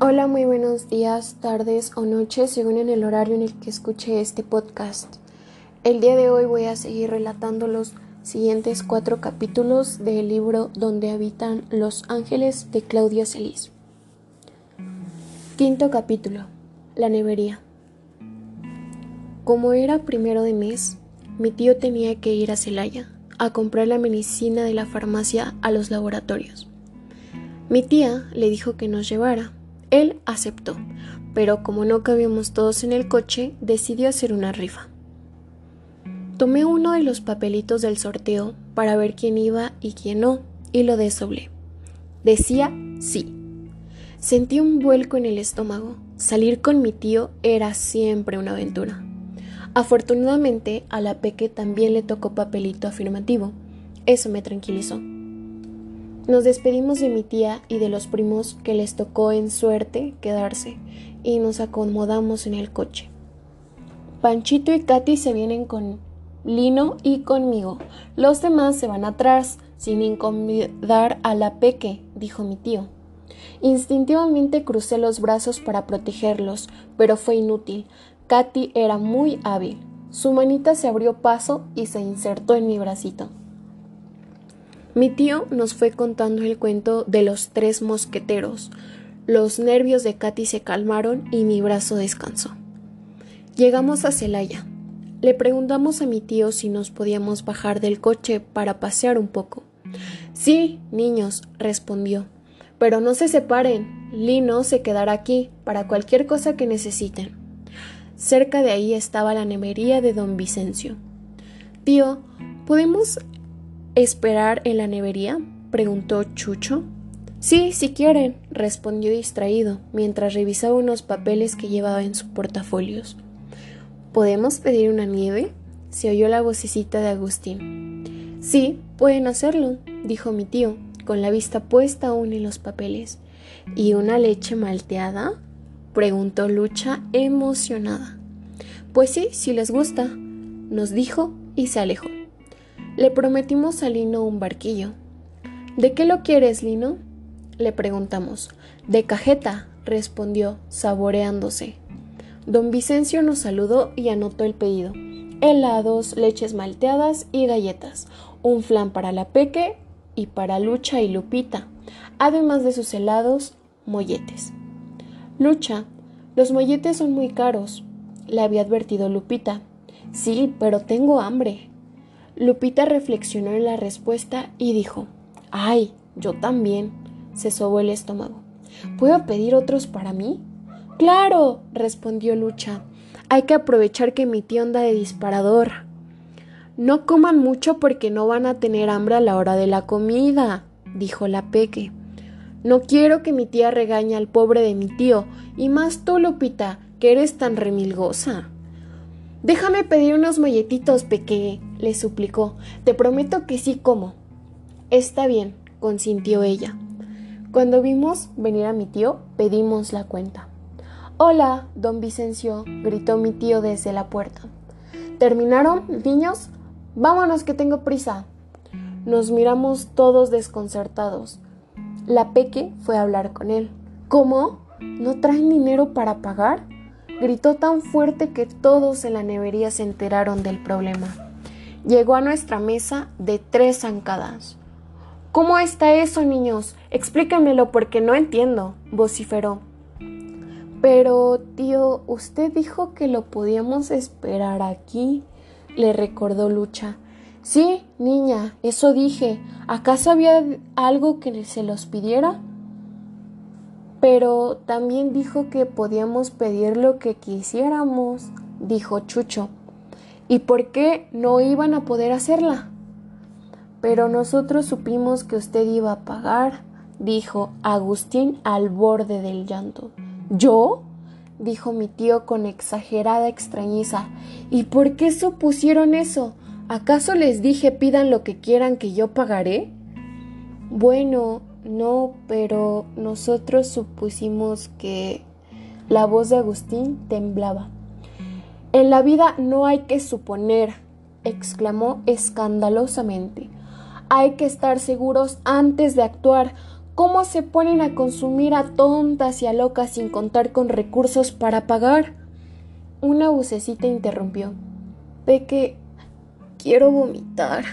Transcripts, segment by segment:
Hola, muy buenos días, tardes o noches, según en el horario en el que escuche este podcast. El día de hoy voy a seguir relatando los siguientes cuatro capítulos del libro Donde habitan los ángeles de Claudia Celis. Quinto capítulo. La nevería. Como era primero de mes, mi tío tenía que ir a Celaya a comprar la medicina de la farmacia a los laboratorios. Mi tía le dijo que nos llevara él aceptó, pero como no cabíamos todos en el coche, decidió hacer una rifa. Tomé uno de los papelitos del sorteo para ver quién iba y quién no, y lo desoblé. Decía sí. Sentí un vuelco en el estómago. Salir con mi tío era siempre una aventura. Afortunadamente, a la Peque también le tocó papelito afirmativo. Eso me tranquilizó. Nos despedimos de mi tía y de los primos que les tocó en suerte quedarse y nos acomodamos en el coche. Panchito y Katy se vienen con Lino y conmigo. Los demás se van atrás, sin incomodar a la peque, dijo mi tío. Instintivamente crucé los brazos para protegerlos, pero fue inútil. Katy era muy hábil. Su manita se abrió paso y se insertó en mi bracito. Mi tío nos fue contando el cuento de los tres mosqueteros. Los nervios de Katy se calmaron y mi brazo descansó. Llegamos a Celaya. Le preguntamos a mi tío si nos podíamos bajar del coche para pasear un poco. Sí, niños, respondió. Pero no se separen. Lino se quedará aquí para cualquier cosa que necesiten. Cerca de ahí estaba la nemería de don Vicencio. Tío, ¿podemos ¿Esperar en la nevería? preguntó Chucho. Sí, si quieren, respondió distraído, mientras revisaba unos papeles que llevaba en su portafolios. ¿Podemos pedir una nieve? se oyó la vocecita de Agustín. Sí, pueden hacerlo, dijo mi tío, con la vista puesta aún en los papeles. ¿Y una leche malteada? preguntó Lucha emocionada. Pues sí, si les gusta, nos dijo y se alejó. Le prometimos a Lino un barquillo. ¿De qué lo quieres, Lino? Le preguntamos. De cajeta, respondió, saboreándose. Don Vicencio nos saludó y anotó el pedido. Helados, leches malteadas y galletas. Un flan para la Peque y para Lucha y Lupita. Además de sus helados, molletes. Lucha, los molletes son muy caros, le había advertido Lupita. Sí, pero tengo hambre, Lupita reflexionó en la respuesta y dijo, Ay, yo también. Se sobó el estómago. ¿Puedo pedir otros para mí? Claro, respondió Lucha. Hay que aprovechar que mi tía anda de disparador. No coman mucho porque no van a tener hambre a la hora de la comida, dijo la Peque. No quiero que mi tía regañe al pobre de mi tío, y más tú, Lupita, que eres tan remilgosa. Déjame pedir unos molletitos, Peque, le suplicó. Te prometo que sí como. Está bien, consintió ella. Cuando vimos venir a mi tío, pedimos la cuenta. Hola, don Vicencio, gritó mi tío desde la puerta. ¿Terminaron, niños? Vámonos que tengo prisa. Nos miramos todos desconcertados. La Peque fue a hablar con él. ¿Cómo? ¿No traen dinero para pagar? Gritó tan fuerte que todos en la nevería se enteraron del problema. Llegó a nuestra mesa de tres zancadas. ¿Cómo está eso, niños? Explíquenmelo porque no entiendo, vociferó. Pero, tío, usted dijo que lo podíamos esperar aquí, le recordó Lucha. Sí, niña, eso dije. ¿Acaso había algo que se los pidiera? Pero también dijo que podíamos pedir lo que quisiéramos, dijo Chucho. ¿Y por qué no iban a poder hacerla? Pero nosotros supimos que usted iba a pagar, dijo Agustín al borde del llanto. ¿Yo? dijo mi tío con exagerada extrañeza. ¿Y por qué supusieron eso? ¿Acaso les dije pidan lo que quieran que yo pagaré? Bueno, no, pero nosotros supusimos que la voz de Agustín temblaba. En la vida no hay que suponer, exclamó escandalosamente. Hay que estar seguros antes de actuar. ¿Cómo se ponen a consumir a tontas y a locas sin contar con recursos para pagar? Una vocecita interrumpió. Peque, quiero vomitar.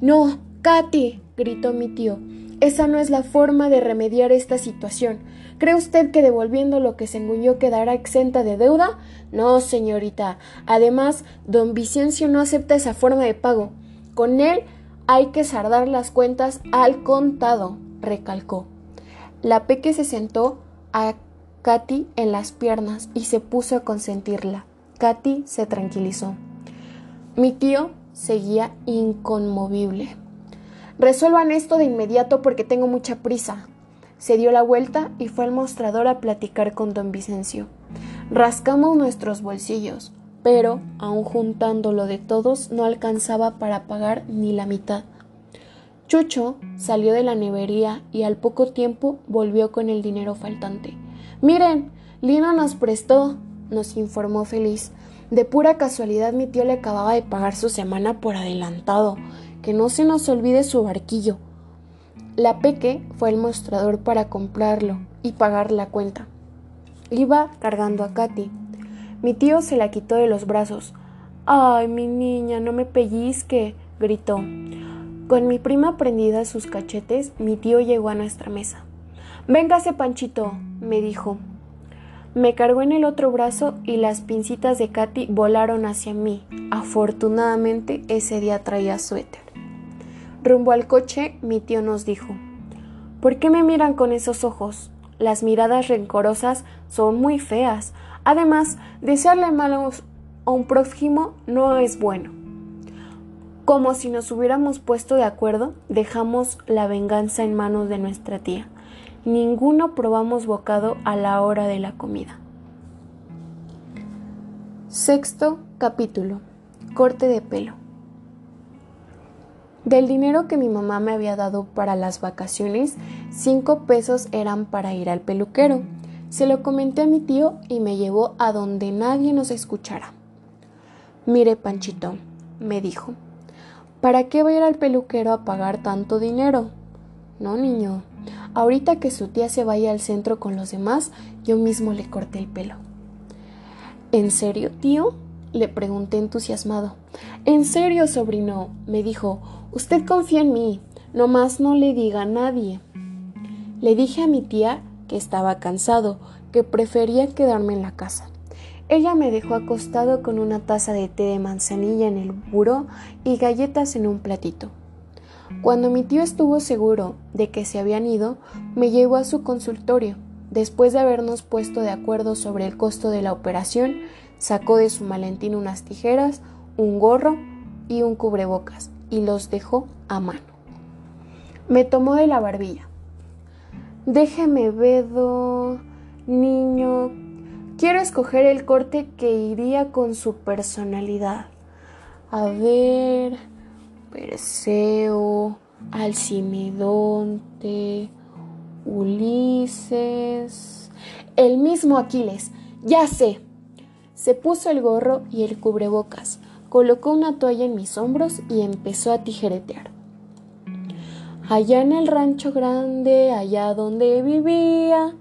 No, Katy, gritó mi tío. Esa no es la forma de remediar esta situación. ¿Cree usted que devolviendo lo que se engulló quedará exenta de deuda? No, señorita. Además, don Vicencio no acepta esa forma de pago. Con él hay que sardar las cuentas al contado, recalcó. La peque se sentó a Katy en las piernas y se puso a consentirla. Katy se tranquilizó. Mi tío seguía inconmovible. Resuelvan esto de inmediato porque tengo mucha prisa. Se dio la vuelta y fue al mostrador a platicar con don Vicencio. Rascamos nuestros bolsillos, pero, aun juntando lo de todos, no alcanzaba para pagar ni la mitad. Chucho salió de la nevería y al poco tiempo volvió con el dinero faltante. Miren, Lina nos prestó, nos informó feliz. De pura casualidad mi tío le acababa de pagar su semana por adelantado que no se nos olvide su barquillo. La Peque fue al mostrador para comprarlo y pagar la cuenta. Iba cargando a Katy. Mi tío se la quitó de los brazos. Ay, mi niña, no me pellizque, gritó. Con mi prima prendida sus cachetes, mi tío llegó a nuestra mesa. Véngase, Panchito, me dijo. Me cargó en el otro brazo y las pincitas de Katy volaron hacia mí. Afortunadamente ese día traía suéter. Rumbo al coche, mi tío nos dijo ¿Por qué me miran con esos ojos? Las miradas rencorosas son muy feas. Además, desearle mal a un prójimo no es bueno. Como si nos hubiéramos puesto de acuerdo, dejamos la venganza en manos de nuestra tía. Ninguno probamos bocado a la hora de la comida. Sexto capítulo. Corte de pelo. Del dinero que mi mamá me había dado para las vacaciones, cinco pesos eran para ir al peluquero. Se lo comenté a mi tío y me llevó a donde nadie nos escuchara. Mire, Panchito, me dijo, ¿para qué va a ir al peluquero a pagar tanto dinero? No, niño, ahorita que su tía se vaya al centro con los demás, yo mismo le corté el pelo. ¿En serio, tío? Le pregunté entusiasmado. En serio, sobrino, me dijo, usted confía en mí, nomás no le diga a nadie. Le dije a mi tía que estaba cansado, que prefería quedarme en la casa. Ella me dejó acostado con una taza de té de manzanilla en el buró y galletas en un platito. Cuando mi tío estuvo seguro de que se habían ido, me llevó a su consultorio. Después de habernos puesto de acuerdo sobre el costo de la operación, Sacó de su maletín unas tijeras, un gorro y un cubrebocas y los dejó a mano. Me tomó de la barbilla. Déjeme, Bedo, niño. Quiero escoger el corte que iría con su personalidad. A ver, Perseo, Alcimedonte, Ulises. El mismo Aquiles. Ya sé. Se puso el gorro y el cubrebocas, colocó una toalla en mis hombros y empezó a tijeretear. Allá en el rancho grande, allá donde vivía,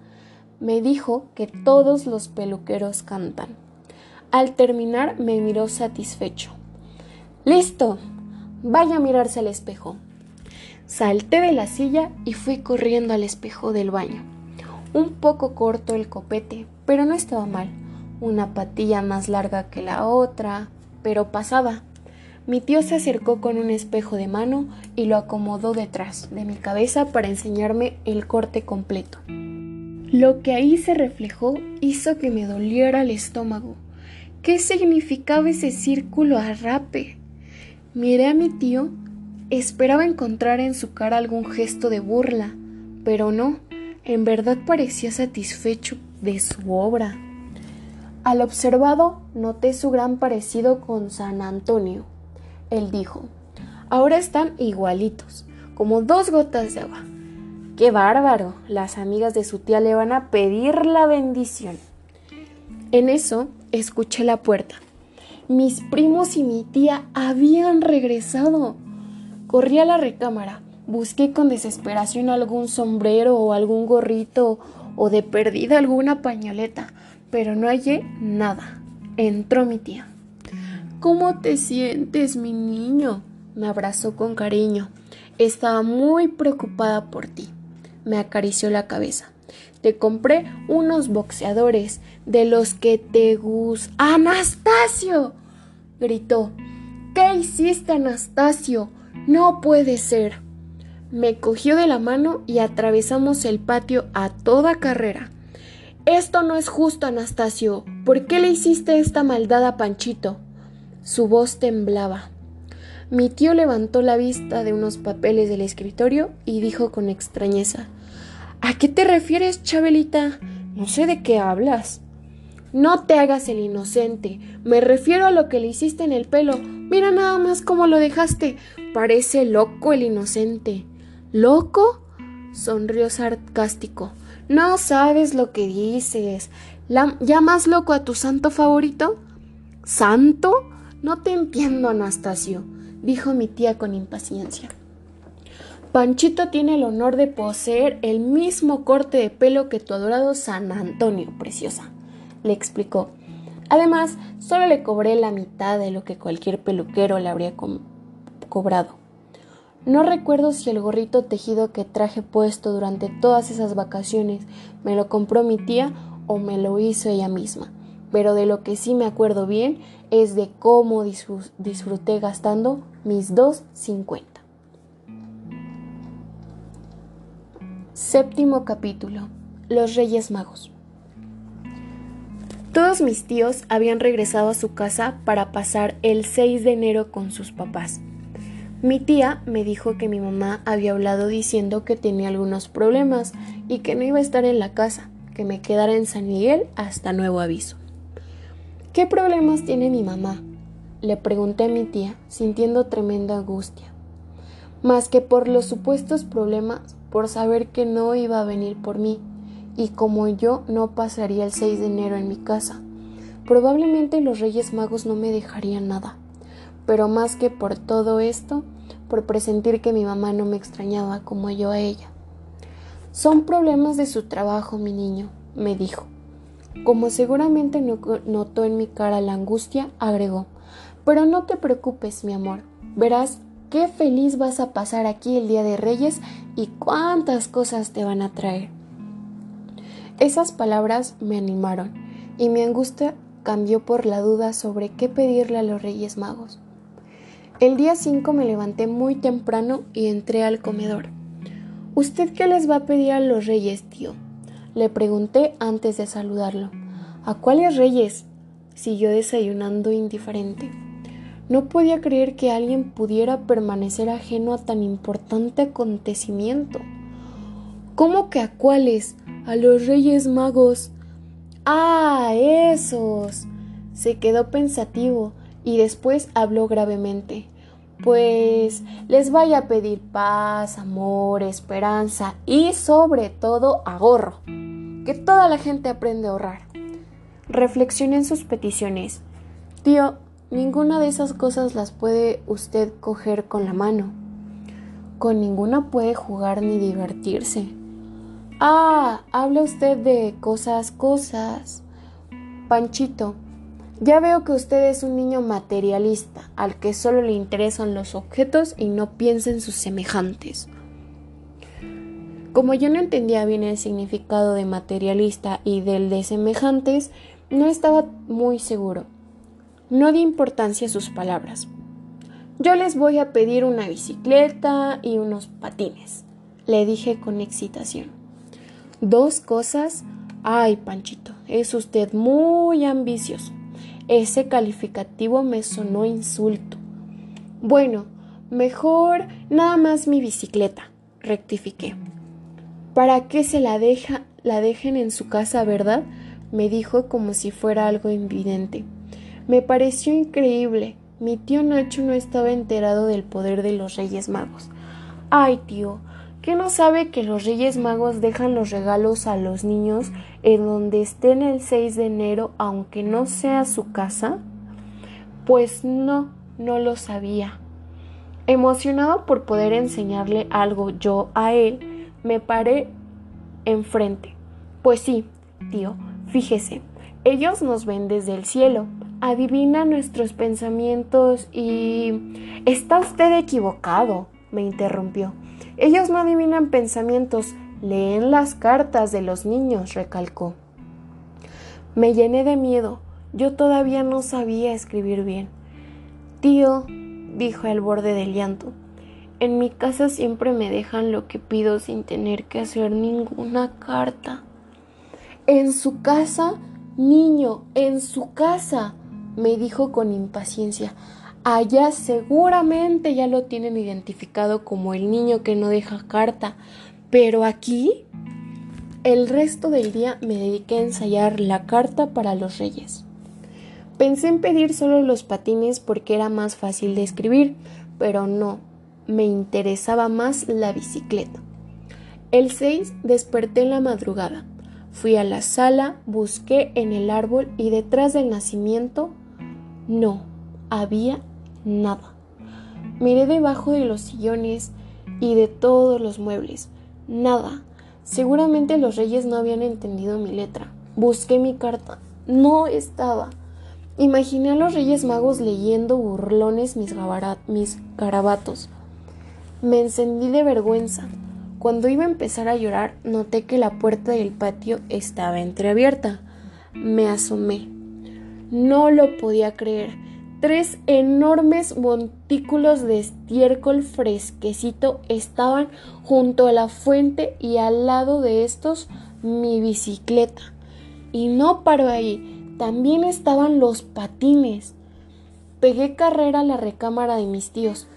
me dijo que todos los peluqueros cantan. Al terminar me miró satisfecho. Listo, vaya a mirarse al espejo. Salté de la silla y fui corriendo al espejo del baño. Un poco corto el copete, pero no estaba mal una patilla más larga que la otra, pero pasaba. Mi tío se acercó con un espejo de mano y lo acomodó detrás de mi cabeza para enseñarme el corte completo. Lo que ahí se reflejó hizo que me doliera el estómago. ¿Qué significaba ese círculo a rape? Miré a mi tío, esperaba encontrar en su cara algún gesto de burla, pero no, en verdad parecía satisfecho de su obra. Al observado noté su gran parecido con San Antonio. Él dijo, ahora están igualitos, como dos gotas de agua. ¡Qué bárbaro! Las amigas de su tía le van a pedir la bendición. En eso escuché la puerta. Mis primos y mi tía habían regresado. Corrí a la recámara. Busqué con desesperación algún sombrero o algún gorrito o de perdida alguna pañoleta, pero no hallé nada. Entró mi tía. ¿Cómo te sientes, mi niño? Me abrazó con cariño. Estaba muy preocupada por ti. Me acarició la cabeza. Te compré unos boxeadores de los que te gustan. ¡Anastasio! gritó. ¿Qué hiciste, Anastasio? No puede ser. Me cogió de la mano y atravesamos el patio a toda carrera. Esto no es justo, Anastasio. ¿Por qué le hiciste esta maldad a Panchito? Su voz temblaba. Mi tío levantó la vista de unos papeles del escritorio y dijo con extrañeza ¿A qué te refieres, Chabelita? No sé de qué hablas. No te hagas el inocente. Me refiero a lo que le hiciste en el pelo. Mira nada más cómo lo dejaste. Parece loco el inocente. ¿Loco? sonrió sarcástico. No sabes lo que dices. ¿Llamas loco a tu santo favorito? ¿Santo? No te entiendo, Anastasio dijo mi tía con impaciencia. Panchito tiene el honor de poseer el mismo corte de pelo que tu adorado San Antonio, preciosa, le explicó. Además, solo le cobré la mitad de lo que cualquier peluquero le habría cobrado. No recuerdo si el gorrito tejido que traje puesto durante todas esas vacaciones me lo compró mi tía o me lo hizo ella misma pero de lo que sí me acuerdo bien es de cómo disfruté gastando mis dos cincuenta. Séptimo capítulo. Los Reyes Magos. Todos mis tíos habían regresado a su casa para pasar el 6 de enero con sus papás. Mi tía me dijo que mi mamá había hablado diciendo que tenía algunos problemas y que no iba a estar en la casa, que me quedara en San Miguel hasta nuevo aviso. ¿Qué problemas tiene mi mamá? Le pregunté a mi tía, sintiendo tremenda angustia. Más que por los supuestos problemas, por saber que no iba a venir por mí, y como yo no pasaría el 6 de enero en mi casa. Probablemente los Reyes Magos no me dejarían nada, pero más que por todo esto, por presentir que mi mamá no me extrañaba como yo a ella. Son problemas de su trabajo, mi niño, me dijo. Como seguramente notó en mi cara la angustia, agregó, pero no te preocupes, mi amor, verás qué feliz vas a pasar aquí el Día de Reyes y cuántas cosas te van a traer. Esas palabras me animaron y mi angustia cambió por la duda sobre qué pedirle a los Reyes Magos. El día 5 me levanté muy temprano y entré al comedor. ¿Usted qué les va a pedir a los Reyes, tío? Le pregunté antes de saludarlo. ¿A cuáles reyes? siguió desayunando indiferente. No podía creer que alguien pudiera permanecer ajeno a tan importante acontecimiento. ¿Cómo que a cuáles? A los reyes magos. Ah, esos. Se quedó pensativo y después habló gravemente. Pues les vaya a pedir paz, amor, esperanza y sobre todo ahorro que toda la gente aprende a ahorrar. Reflexione en sus peticiones. Tío, ninguna de esas cosas las puede usted coger con la mano. Con ninguna puede jugar ni divertirse. Ah, habla usted de cosas, cosas. Panchito, ya veo que usted es un niño materialista, al que solo le interesan los objetos y no piensa en sus semejantes. Como yo no entendía bien el significado de materialista y del de semejantes, no estaba muy seguro. No di importancia a sus palabras. Yo les voy a pedir una bicicleta y unos patines, le dije con excitación. Dos cosas. Ay, Panchito, es usted muy ambicioso. Ese calificativo me sonó insulto. Bueno, mejor nada más mi bicicleta, rectifiqué. ¿Para qué se la deja, la dejen en su casa, verdad? me dijo como si fuera algo evidente. Me pareció increíble. Mi tío Nacho no estaba enterado del poder de los Reyes Magos. Ay, tío, ¿qué no sabe que los Reyes Magos dejan los regalos a los niños en donde estén el 6 de enero, aunque no sea su casa? Pues no, no lo sabía. Emocionado por poder enseñarle algo yo a él, me paré enfrente. Pues sí, tío, fíjese, ellos nos ven desde el cielo, adivinan nuestros pensamientos y... Está usted equivocado, me interrumpió. Ellos no adivinan pensamientos, leen las cartas de los niños, recalcó. Me llené de miedo. Yo todavía no sabía escribir bien. Tío, dijo al borde del llanto, en mi casa siempre me dejan lo que pido sin tener que hacer ninguna carta. En su casa, niño, en su casa, me dijo con impaciencia. Allá seguramente ya lo tienen identificado como el niño que no deja carta, pero aquí el resto del día me dediqué a ensayar la carta para los reyes. Pensé en pedir solo los patines porque era más fácil de escribir, pero no, me interesaba más la bicicleta. El 6 desperté en la madrugada. Fui a la sala, busqué en el árbol y detrás del nacimiento no había nada. Miré debajo de los sillones y de todos los muebles. Nada. Seguramente los reyes no habían entendido mi letra. Busqué mi carta. No estaba. Imaginé a los reyes magos leyendo burlones mis, mis garabatos. Me encendí de vergüenza. Cuando iba a empezar a llorar, noté que la puerta del patio estaba entreabierta. Me asomé. No lo podía creer. Tres enormes montículos de estiércol fresquecito estaban junto a la fuente y al lado de estos mi bicicleta. Y no paró ahí, también estaban los patines. Pegué carrera a la recámara de mis tíos.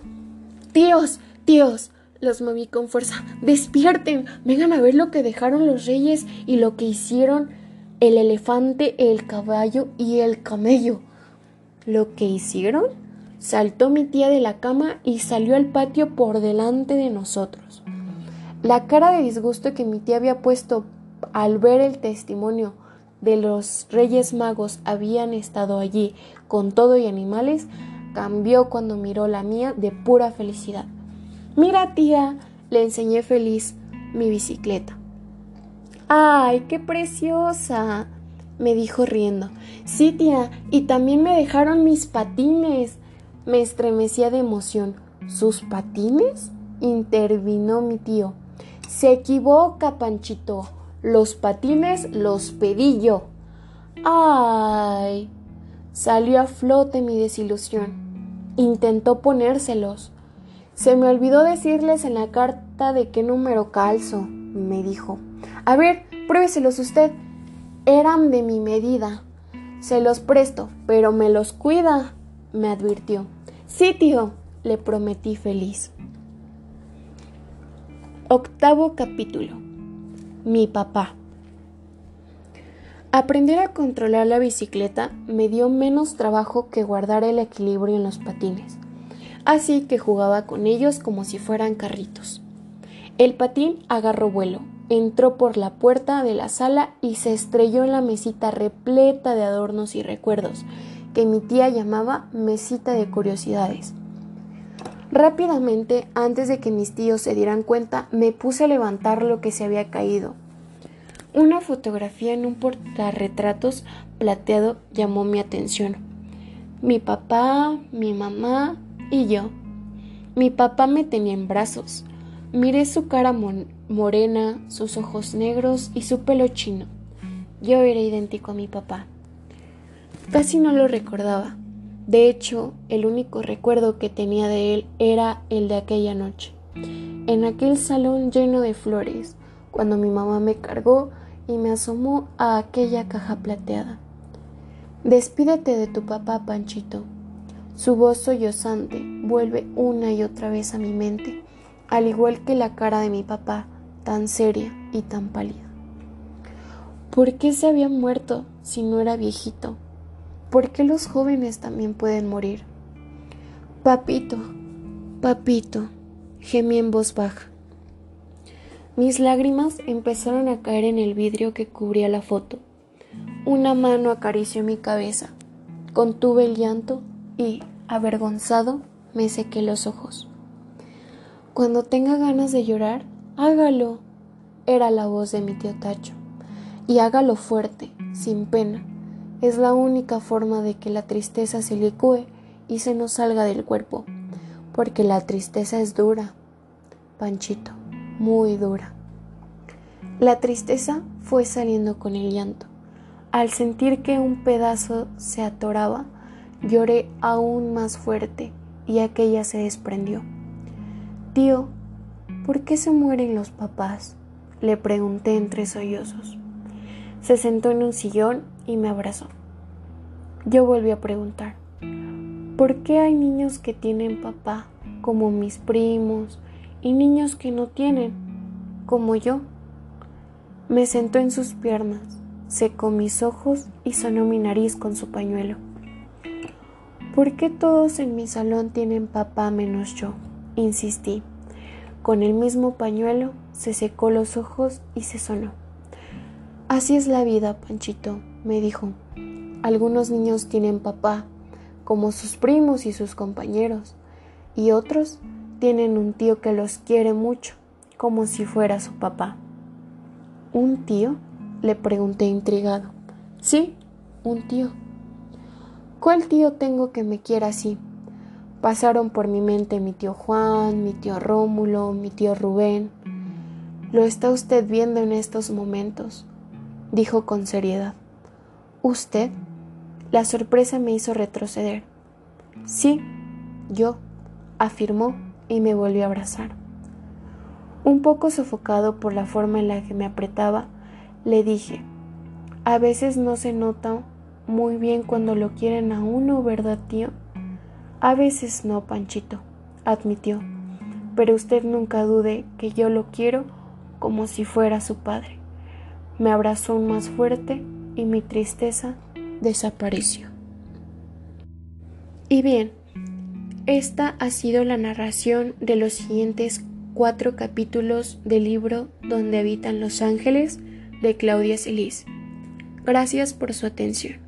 Tíos, tíos, los moví con fuerza. Despierten, vengan a ver lo que dejaron los reyes y lo que hicieron el elefante, el caballo y el camello. ¿Lo que hicieron? Saltó mi tía de la cama y salió al patio por delante de nosotros. La cara de disgusto que mi tía había puesto al ver el testimonio de los Reyes Magos habían estado allí con todo y animales cambió cuando miró la mía de pura felicidad. Mira, tía, le enseñé feliz mi bicicleta. ¡Ay, qué preciosa! Me dijo riendo. Sí, tía, y también me dejaron mis patines. Me estremecía de emoción. ¿Sus patines? intervino mi tío. Se equivoca, Panchito. Los patines los pedí yo. ¡Ay! Salió a flote mi desilusión. Intentó ponérselos. Se me olvidó decirles en la carta de qué número calzo, me dijo. A ver, pruébeselos usted. Eran de mi medida. Se los presto, pero me los cuida, me advirtió. Sí, tío, le prometí feliz. Octavo capítulo. Mi papá. Aprender a controlar la bicicleta me dio menos trabajo que guardar el equilibrio en los patines, así que jugaba con ellos como si fueran carritos. El patín agarró vuelo, entró por la puerta de la sala y se estrelló en la mesita repleta de adornos y recuerdos, que mi tía llamaba mesita de curiosidades. Rápidamente, antes de que mis tíos se dieran cuenta, me puse a levantar lo que se había caído. Una fotografía en un portarretratos plateado llamó mi atención. Mi papá, mi mamá y yo. Mi papá me tenía en brazos. Miré su cara morena, sus ojos negros y su pelo chino. Yo era idéntico a mi papá. Casi no lo recordaba. De hecho, el único recuerdo que tenía de él era el de aquella noche, en aquel salón lleno de flores, cuando mi mamá me cargó y me asomó a aquella caja plateada. Despídete de tu papá, Panchito. Su voz sollozante vuelve una y otra vez a mi mente al igual que la cara de mi papá, tan seria y tan pálida. ¿Por qué se había muerto si no era viejito? ¿Por qué los jóvenes también pueden morir? Papito, papito, gemí en voz baja. Mis lágrimas empezaron a caer en el vidrio que cubría la foto. Una mano acarició mi cabeza. Contuve el llanto y, avergonzado, me sequé los ojos. Cuando tenga ganas de llorar, hágalo. Era la voz de mi tío Tacho. Y hágalo fuerte, sin pena. Es la única forma de que la tristeza se licúe y se nos salga del cuerpo. Porque la tristeza es dura, Panchito, muy dura. La tristeza fue saliendo con el llanto. Al sentir que un pedazo se atoraba, lloré aún más fuerte y aquella se desprendió. Tío, ¿por qué se mueren los papás? le pregunté entre sollozos. Se sentó en un sillón y me abrazó. Yo volví a preguntar, ¿por qué hay niños que tienen papá, como mis primos, y niños que no tienen, como yo? Me sentó en sus piernas, secó mis ojos y sonó mi nariz con su pañuelo. ¿Por qué todos en mi salón tienen papá menos yo? insistí. Con el mismo pañuelo se secó los ojos y se sonó. Así es la vida, Panchito, me dijo. Algunos niños tienen papá, como sus primos y sus compañeros, y otros tienen un tío que los quiere mucho, como si fuera su papá. ¿Un tío? le pregunté intrigado. Sí, un tío. ¿Cuál tío tengo que me quiera así? Pasaron por mi mente mi tío Juan, mi tío Rómulo, mi tío Rubén. Lo está usted viendo en estos momentos, dijo con seriedad. ¿Usted? La sorpresa me hizo retroceder. Sí, yo, afirmó y me volvió a abrazar. Un poco sofocado por la forma en la que me apretaba, le dije, a veces no se nota muy bien cuando lo quieren a uno, ¿verdad, tío? A veces no, Panchito, admitió, pero usted nunca dude que yo lo quiero como si fuera su padre. Me abrazó más fuerte y mi tristeza desapareció. Y bien, esta ha sido la narración de los siguientes cuatro capítulos del libro Donde habitan los ángeles de Claudia Celis. Gracias por su atención.